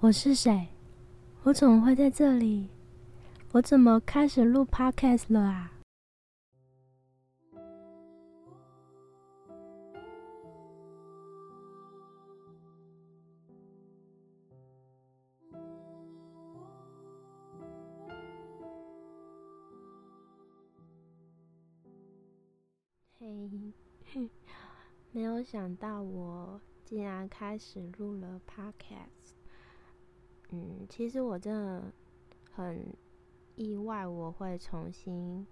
我是谁？我怎么会在这里？我怎么开始录 podcast 了啊？嘿，没有想到我竟然开始录了 podcast。嗯，其实我真的很意外，我会重新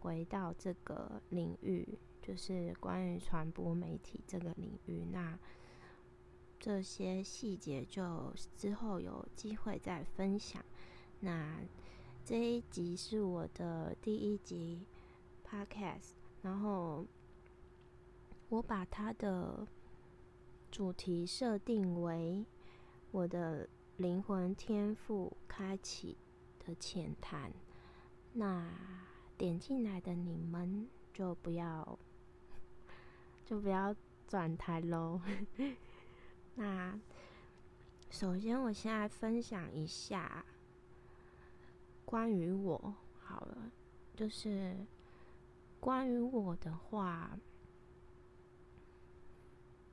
回到这个领域，就是关于传播媒体这个领域。那这些细节就之后有机会再分享。那这一集是我的第一集 podcast，然后我把它的主题设定为我的。灵魂天赋开启的浅谈，那点进来的你们就不要 就不要转台喽。那首先，我现在分享一下关于我好了，就是关于我的话，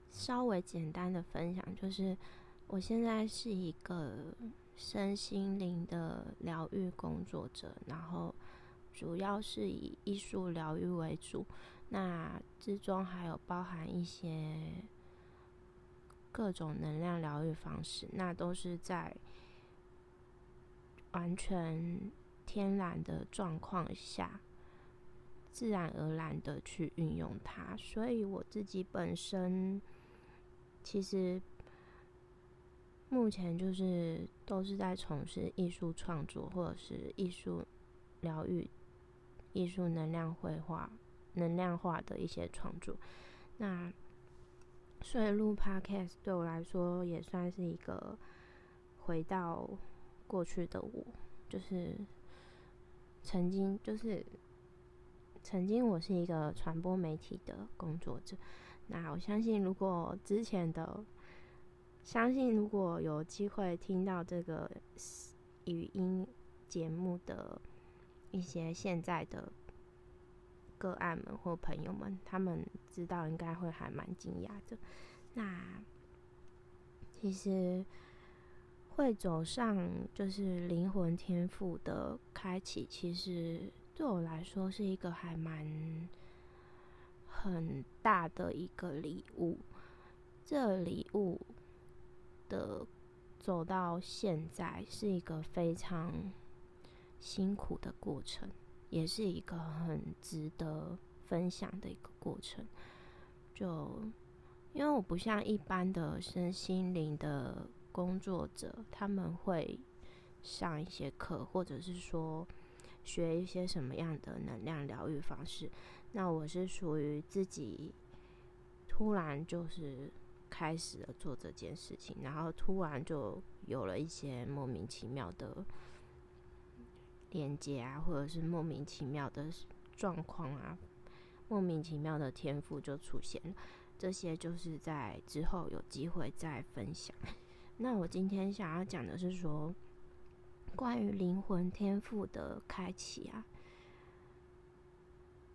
稍微简单的分享就是。我现在是一个身心灵的疗愈工作者，然后主要是以艺术疗愈为主，那之中还有包含一些各种能量疗愈方式，那都是在完全天然的状况下，自然而然的去运用它，所以我自己本身其实。目前就是都是在从事艺术创作，或者是艺术疗愈、艺术能量绘画、能量化的一些创作。那所以录 Podcast 对我来说也算是一个回到过去的我，就是曾经就是曾经我是一个传播媒体的工作者。那我相信，如果之前的相信如果有机会听到这个语音节目的一些现在的个案们或朋友们，他们知道应该会还蛮惊讶的。那其实会走上就是灵魂天赋的开启，其实对我来说是一个还蛮很大的一个礼物。这礼物。的走到现在是一个非常辛苦的过程，也是一个很值得分享的一个过程。就因为我不像一般的身心灵的工作者，他们会上一些课，或者是说学一些什么样的能量疗愈方式。那我是属于自己突然就是。开始了做这件事情，然后突然就有了一些莫名其妙的连接啊，或者是莫名其妙的状况啊，莫名其妙的天赋就出现了。这些就是在之后有机会再分享。那我今天想要讲的是说，关于灵魂天赋的开启啊。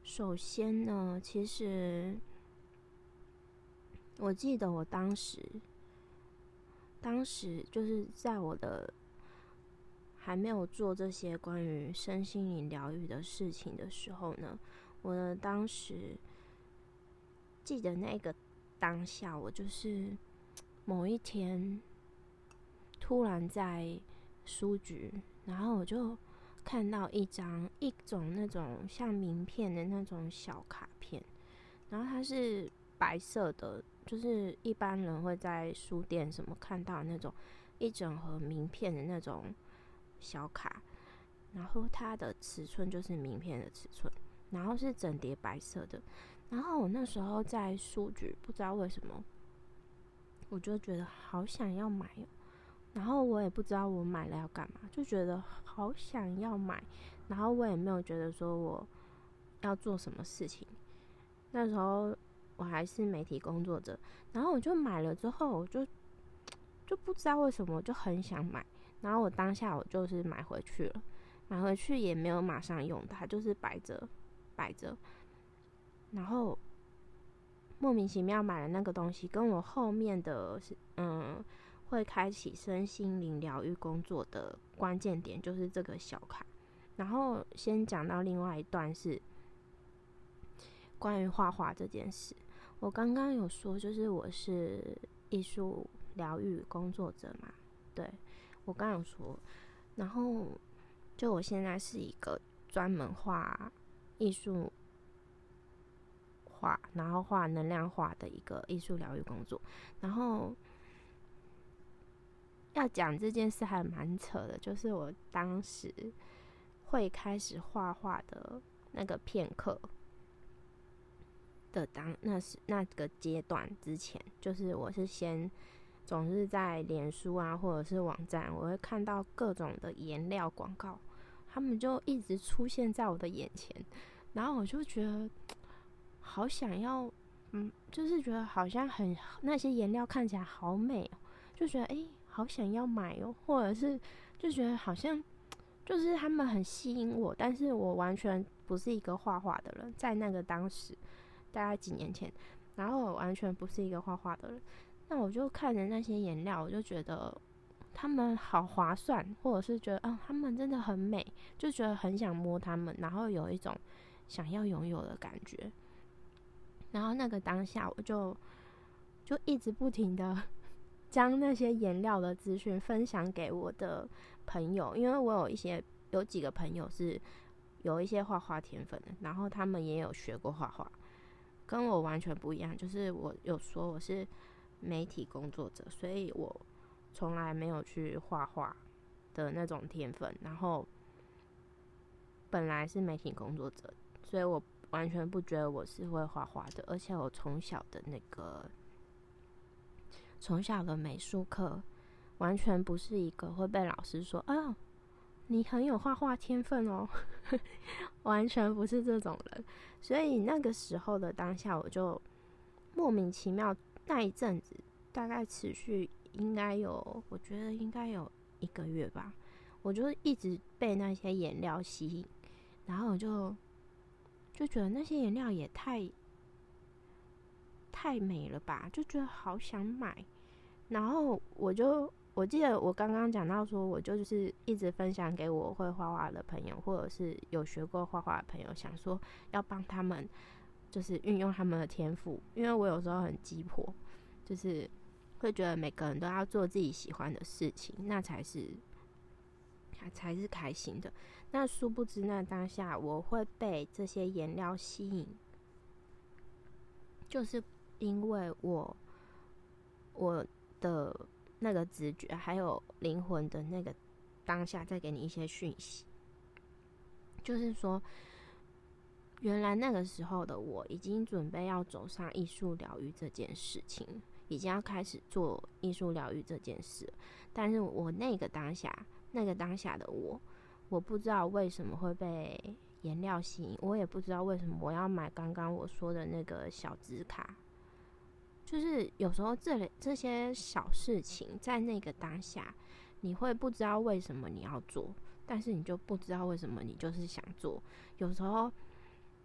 首先呢，其实。我记得我当时，当时就是在我的还没有做这些关于身心灵疗愈的事情的时候呢，我的当时记得那个当下，我就是某一天突然在书局，然后我就看到一张一种那种像名片的那种小卡片，然后它是白色的。就是一般人会在书店什么看到那种一整盒名片的那种小卡，然后它的尺寸就是名片的尺寸，然后是整叠白色的。然后我那时候在书局，不知道为什么，我就觉得好想要买哦。然后我也不知道我买了要干嘛，就觉得好想要买。然后我也没有觉得说我要做什么事情。那时候。我还是媒体工作者，然后我就买了之后，我就就不知道为什么就很想买，然后我当下我就是买回去了，买回去也没有马上用它，就是摆着摆着，然后莫名其妙买了那个东西，跟我后面的是嗯会开启身心灵疗愈工作的关键点就是这个小卡。然后先讲到另外一段是关于画画这件事。我刚刚有说，就是我是艺术疗愈工作者嘛，对我刚有说。然后就我现在是一个专门画艺术画，然后画能量画的一个艺术疗愈工作。然后要讲这件事还蛮扯的，就是我当时。会开始画画的那个片刻的当那是那个阶段之前，就是我是先总是在脸书啊或者是网站，我会看到各种的颜料广告，他们就一直出现在我的眼前，然后我就觉得好想要，嗯，就是觉得好像很那些颜料看起来好美哦，就觉得哎，好想要买哦，或者是就觉得好像。就是他们很吸引我，但是我完全不是一个画画的人，在那个当时，大概几年前，然后我完全不是一个画画的人，那我就看着那些颜料，我就觉得他们好划算，或者是觉得啊，他们真的很美，就觉得很想摸他们，然后有一种想要拥有的感觉，然后那个当下，我就就一直不停的 将那些颜料的资讯分享给我的。朋友，因为我有一些有几个朋友是有一些画画天分的，然后他们也有学过画画，跟我完全不一样。就是我有说我是媒体工作者，所以我从来没有去画画的那种天分。然后本来是媒体工作者，所以我完全不觉得我是会画画的。而且我从小的那个从小的美术课。完全不是一个会被老师说啊，你很有画画天分哦，完全不是这种人。所以那个时候的当下，我就莫名其妙那一阵子，大概持续应该有，我觉得应该有一个月吧，我就一直被那些颜料吸引，然后我就就觉得那些颜料也太太美了吧，就觉得好想买，然后我就。我记得我刚刚讲到说，我就是一直分享给我会画画的朋友，或者是有学过画画的朋友，想说要帮他们，就是运用他们的天赋。因为我有时候很急迫，就是会觉得每个人都要做自己喜欢的事情，那才是才是开心的。那殊不知，那当下我会被这些颜料吸引，就是因为我我的。那个直觉，还有灵魂的那个当下，再给你一些讯息，就是说，原来那个时候的我已经准备要走上艺术疗愈这件事情，已经要开始做艺术疗愈这件事。但是我那个当下，那个当下的我，我不知道为什么会被颜料吸引，我也不知道为什么我要买刚刚我说的那个小纸卡。就是有时候这类这些小事情，在那个当下，你会不知道为什么你要做，但是你就不知道为什么你就是想做。有时候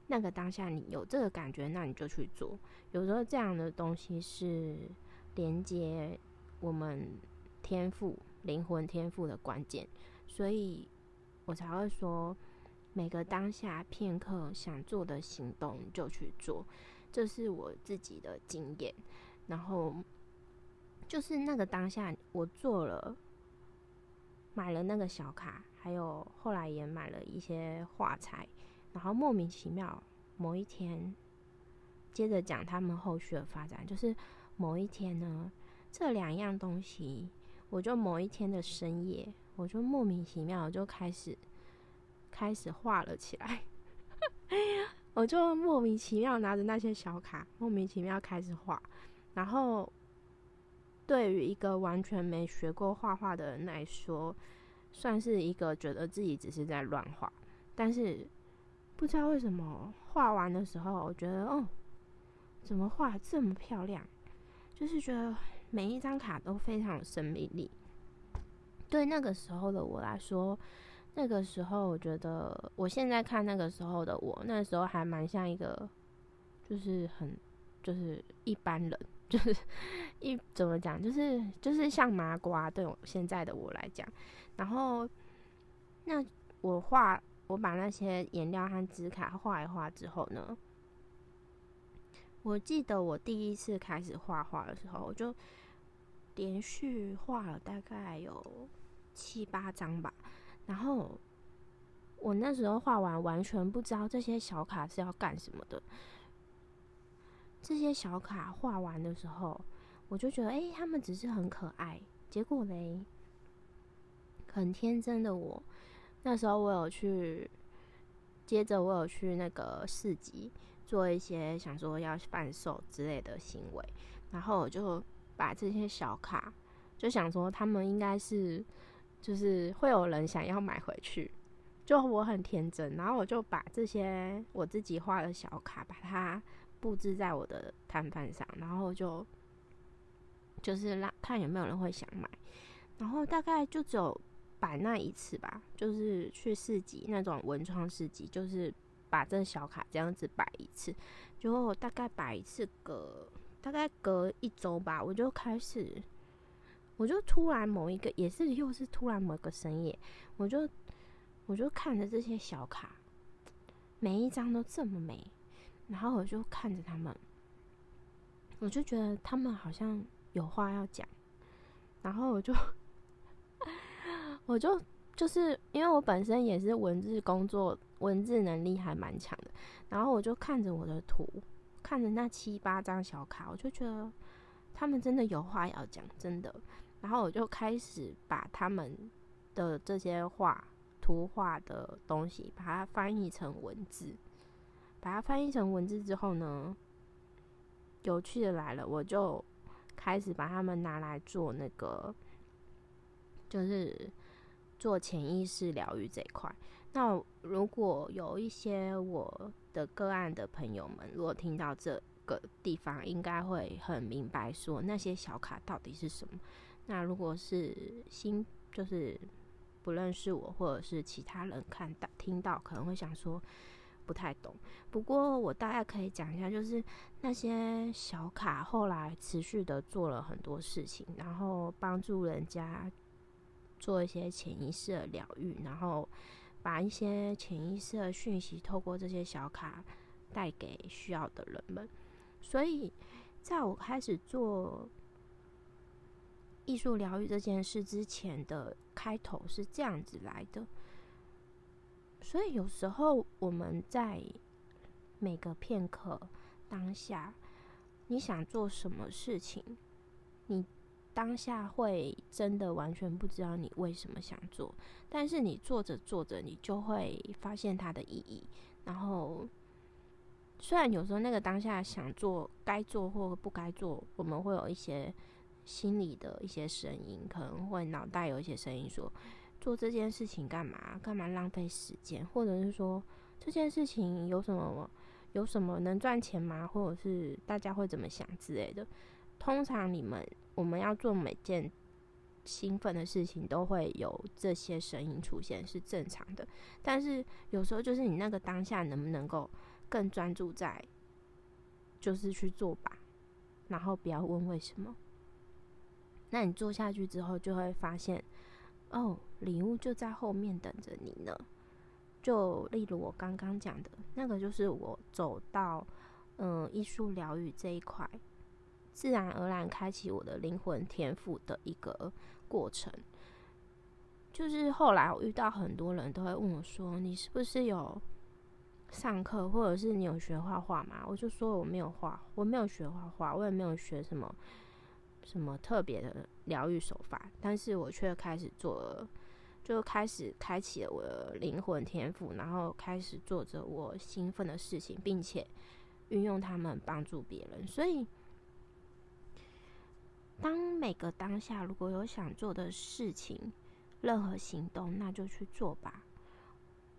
那个当下你有这个感觉，那你就去做。有时候这样的东西是连接我们天赋、灵魂天赋的关键，所以我才会说，每个当下片刻想做的行动就去做。这是我自己的经验，然后就是那个当下，我做了买了那个小卡，还有后来也买了一些画材，然后莫名其妙某一天，接着讲他们后续的发展，就是某一天呢，这两样东西，我就某一天的深夜，我就莫名其妙就开始开始画了起来。我就莫名其妙拿着那些小卡，莫名其妙开始画。然后，对于一个完全没学过画画的人来说，算是一个觉得自己只是在乱画。但是不知道为什么画完的时候，我觉得哦，怎么画这么漂亮？就是觉得每一张卡都非常有生命力。对那个时候的我来说，那个时候我觉得，我现在看那个时候的我，那时候还蛮像一个，就是很，就是一般人，就是 一怎么讲，就是就是像麻瓜，对我现在的我来讲。然后，那我画，我把那些颜料和纸卡画一画之后呢？我记得我第一次开始画画的时候，我就连续画了大概有七八张吧。然后我那时候画完，完全不知道这些小卡是要干什么的。这些小卡画完的时候，我就觉得，哎，他们只是很可爱。结果嘞，很天真的我，那时候我有去，接着我有去那个市集。做一些想说要贩售之类的行为，然后我就把这些小卡，就想说他们应该是，就是会有人想要买回去，就我很天真，然后我就把这些我自己画的小卡，把它布置在我的摊贩上，然后就就是让看有没有人会想买，然后大概就只有摆那一次吧，就是去市集那种文创市集，就是。把这小卡这样子摆一次，结果我大概摆一次隔大概隔一周吧，我就开始，我就突然某一个也是又是突然某个深夜，我就我就看着这些小卡，每一张都这么美，然后我就看着他们，我就觉得他们好像有话要讲，然后我就 我就就是因为我本身也是文字工作。文字能力还蛮强的，然后我就看着我的图，看着那七八张小卡，我就觉得他们真的有话要讲，真的。然后我就开始把他们的这些画、图画的东西，把它翻译成文字。把它翻译成文字之后呢，有趣的来了，我就开始把他们拿来做那个，就是做潜意识疗愈这一块。那如果有一些我的个案的朋友们，如果听到这个地方，应该会很明白说那些小卡到底是什么。那如果是新，就是不认识我或者是其他人看到听到，可能会想说不太懂。不过我大概可以讲一下，就是那些小卡后来持续的做了很多事情，然后帮助人家做一些潜意识的疗愈，然后。把一些潜意识的讯息透过这些小卡带给需要的人们，所以在我开始做艺术疗愈这件事之前的开头是这样子来的。所以有时候我们在每个片刻当下，你想做什么事情，你。当下会真的完全不知道你为什么想做，但是你做着做着，你就会发现它的意义。然后，虽然有时候那个当下想做该做或不该做，我们会有一些心里的一些声音，可能会脑袋有一些声音说：做这件事情干嘛？干嘛浪费时间？或者是说这件事情有什么有什么能赚钱吗？或者是大家会怎么想之类的？通常你们。我们要做每件兴奋的事情，都会有这些声音出现，是正常的。但是有时候，就是你那个当下能不能够更专注在，就是去做吧，然后不要问为什么。那你做下去之后，就会发现，哦，礼物就在后面等着你呢。就例如我刚刚讲的那个，就是我走到嗯艺术疗愈这一块。自然而然开启我的灵魂天赋的一个过程，就是后来我遇到很多人都会问我说：“你是不是有上课，或者是你有学画画吗？”我就说我没有画，我没有学画画，我也没有学什么什么特别的疗愈手法，但是我却开始做，就开始开启了我的灵魂天赋，然后开始做着我兴奋的事情，并且运用他们帮助别人，所以。当每个当下，如果有想做的事情，任何行动，那就去做吧。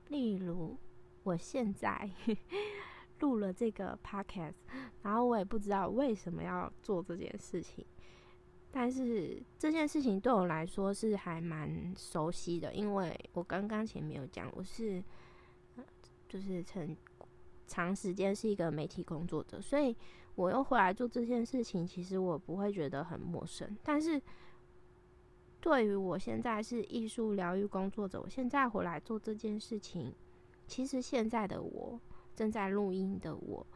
例如，我现在 录了这个 podcast，然后我也不知道为什么要做这件事情，但是这件事情对我来说是还蛮熟悉的，因为我刚刚前面有讲，我是就是成长时间是一个媒体工作者，所以我又回来做这件事情，其实我不会觉得很陌生。但是对于我现在是艺术疗愈工作者，我现在回来做这件事情，其实现在的我正在录音的我，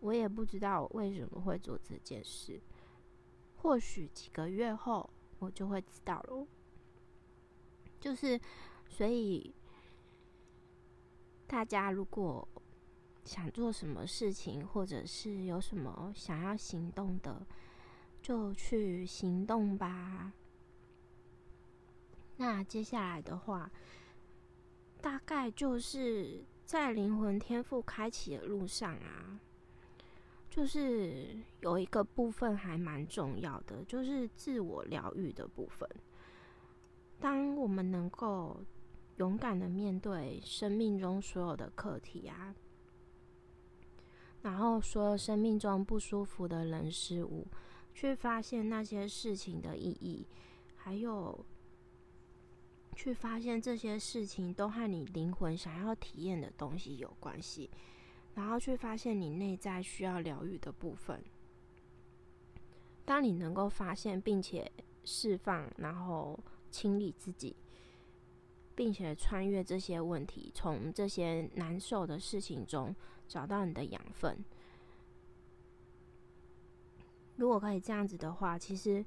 我也不知道为什么会做这件事。或许几个月后，我就会知道了。就是，所以大家如果想做什么事情，或者是有什么想要行动的，就去行动吧。那接下来的话，大概就是在灵魂天赋开启的路上啊，就是有一个部分还蛮重要的，就是自我疗愈的部分。当我们能够勇敢的面对生命中所有的课题啊，然后所有生命中不舒服的人事物，去发现那些事情的意义，还有。去发现这些事情都和你灵魂想要体验的东西有关系，然后去发现你内在需要疗愈的部分。当你能够发现并且释放，然后清理自己，并且穿越这些问题，从这些难受的事情中找到你的养分。如果可以这样子的话，其实。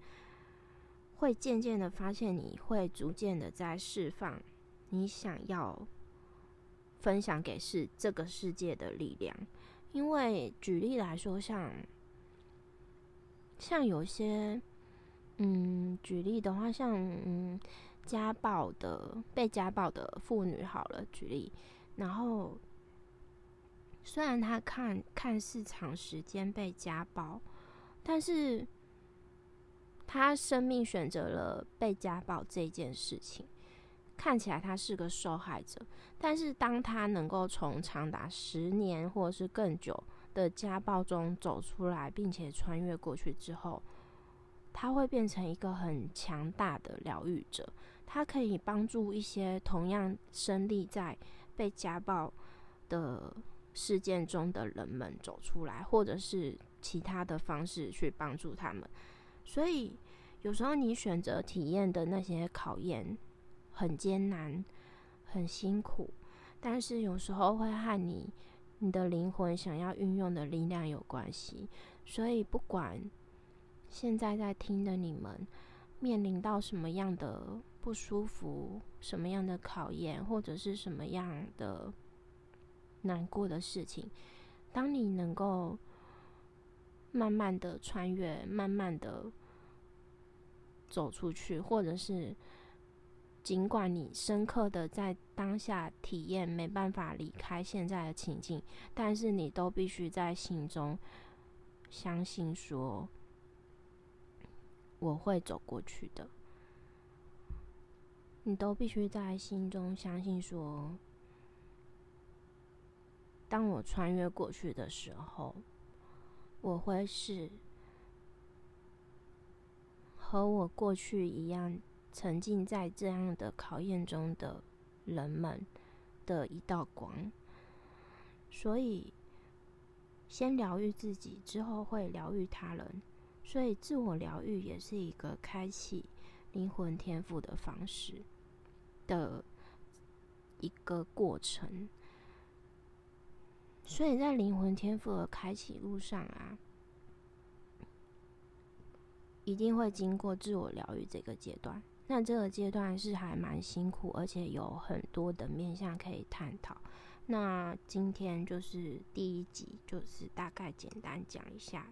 会渐渐的发现，你会逐渐的在释放你想要分享给世这个世界的力量。因为举例来说，像像有些，嗯，举例的话，像嗯家暴的被家暴的妇女，好了，举例，然后虽然她看看似长时间被家暴，但是。他生命选择了被家暴这件事情，看起来他是个受害者。但是当他能够从长达十年或者是更久的家暴中走出来，并且穿越过去之后，他会变成一个很强大的疗愈者。他可以帮助一些同样身历在被家暴的事件中的人们走出来，或者是其他的方式去帮助他们。所以，有时候你选择体验的那些考验很艰难、很辛苦，但是有时候会和你、你的灵魂想要运用的力量有关系。所以，不管现在在听的你们面临到什么样的不舒服、什么样的考验，或者是什么样的难过的事情，当你能够慢慢的穿越，慢慢的。走出去，或者是尽管你深刻的在当下体验，没办法离开现在的情境，但是你都必须在心中相信说，我会走过去的。你都必须在心中相信说，当我穿越过去的时候，我会是。和我过去一样，沉浸在这样的考验中的人们的一道光。所以，先疗愈自己，之后会疗愈他人。所以，自我疗愈也是一个开启灵魂天赋的方式的一个过程。所以在灵魂天赋的开启路上啊。一定会经过自我疗愈这个阶段，那这个阶段是还蛮辛苦，而且有很多的面向可以探讨。那今天就是第一集，就是大概简单讲一下。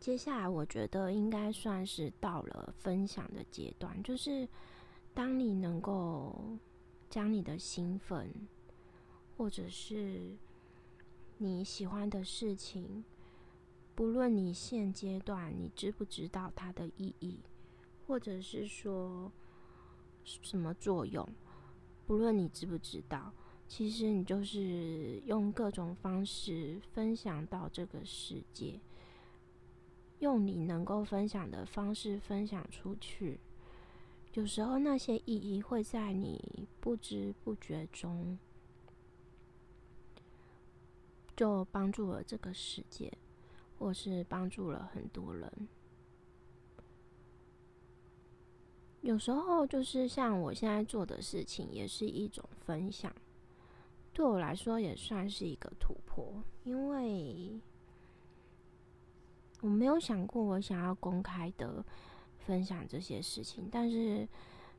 接下来我觉得应该算是到了分享的阶段，就是当你能够将你的兴奋，或者是你喜欢的事情。不论你现阶段你知不知道它的意义，或者是说什么作用，不论你知不知道，其实你就是用各种方式分享到这个世界，用你能够分享的方式分享出去。有时候那些意义会在你不知不觉中，就帮助了这个世界，或是帮助了很多人。有时候就是像我现在做的事情，也是一种分享。对我来说，也算是一个突破，因为我没有想过我想要公开的分享这些事情。但是，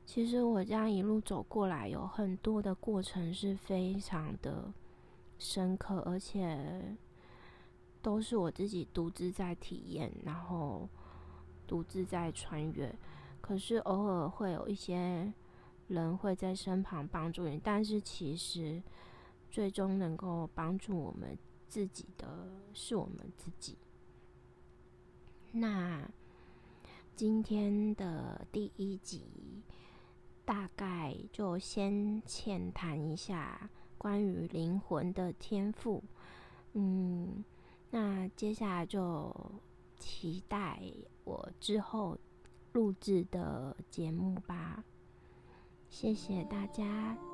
其实我这样一路走过来，有很多的过程是非常的深刻，而且都是我自己独自在体验，然后独自在穿越。可是偶尔会有一些人会在身旁帮助你，但是其实最终能够帮助我们自己的是我们自己。那今天的第一集大概就先浅谈一下关于灵魂的天赋，嗯，那接下来就期待我之后。录制的节目吧，谢谢大家。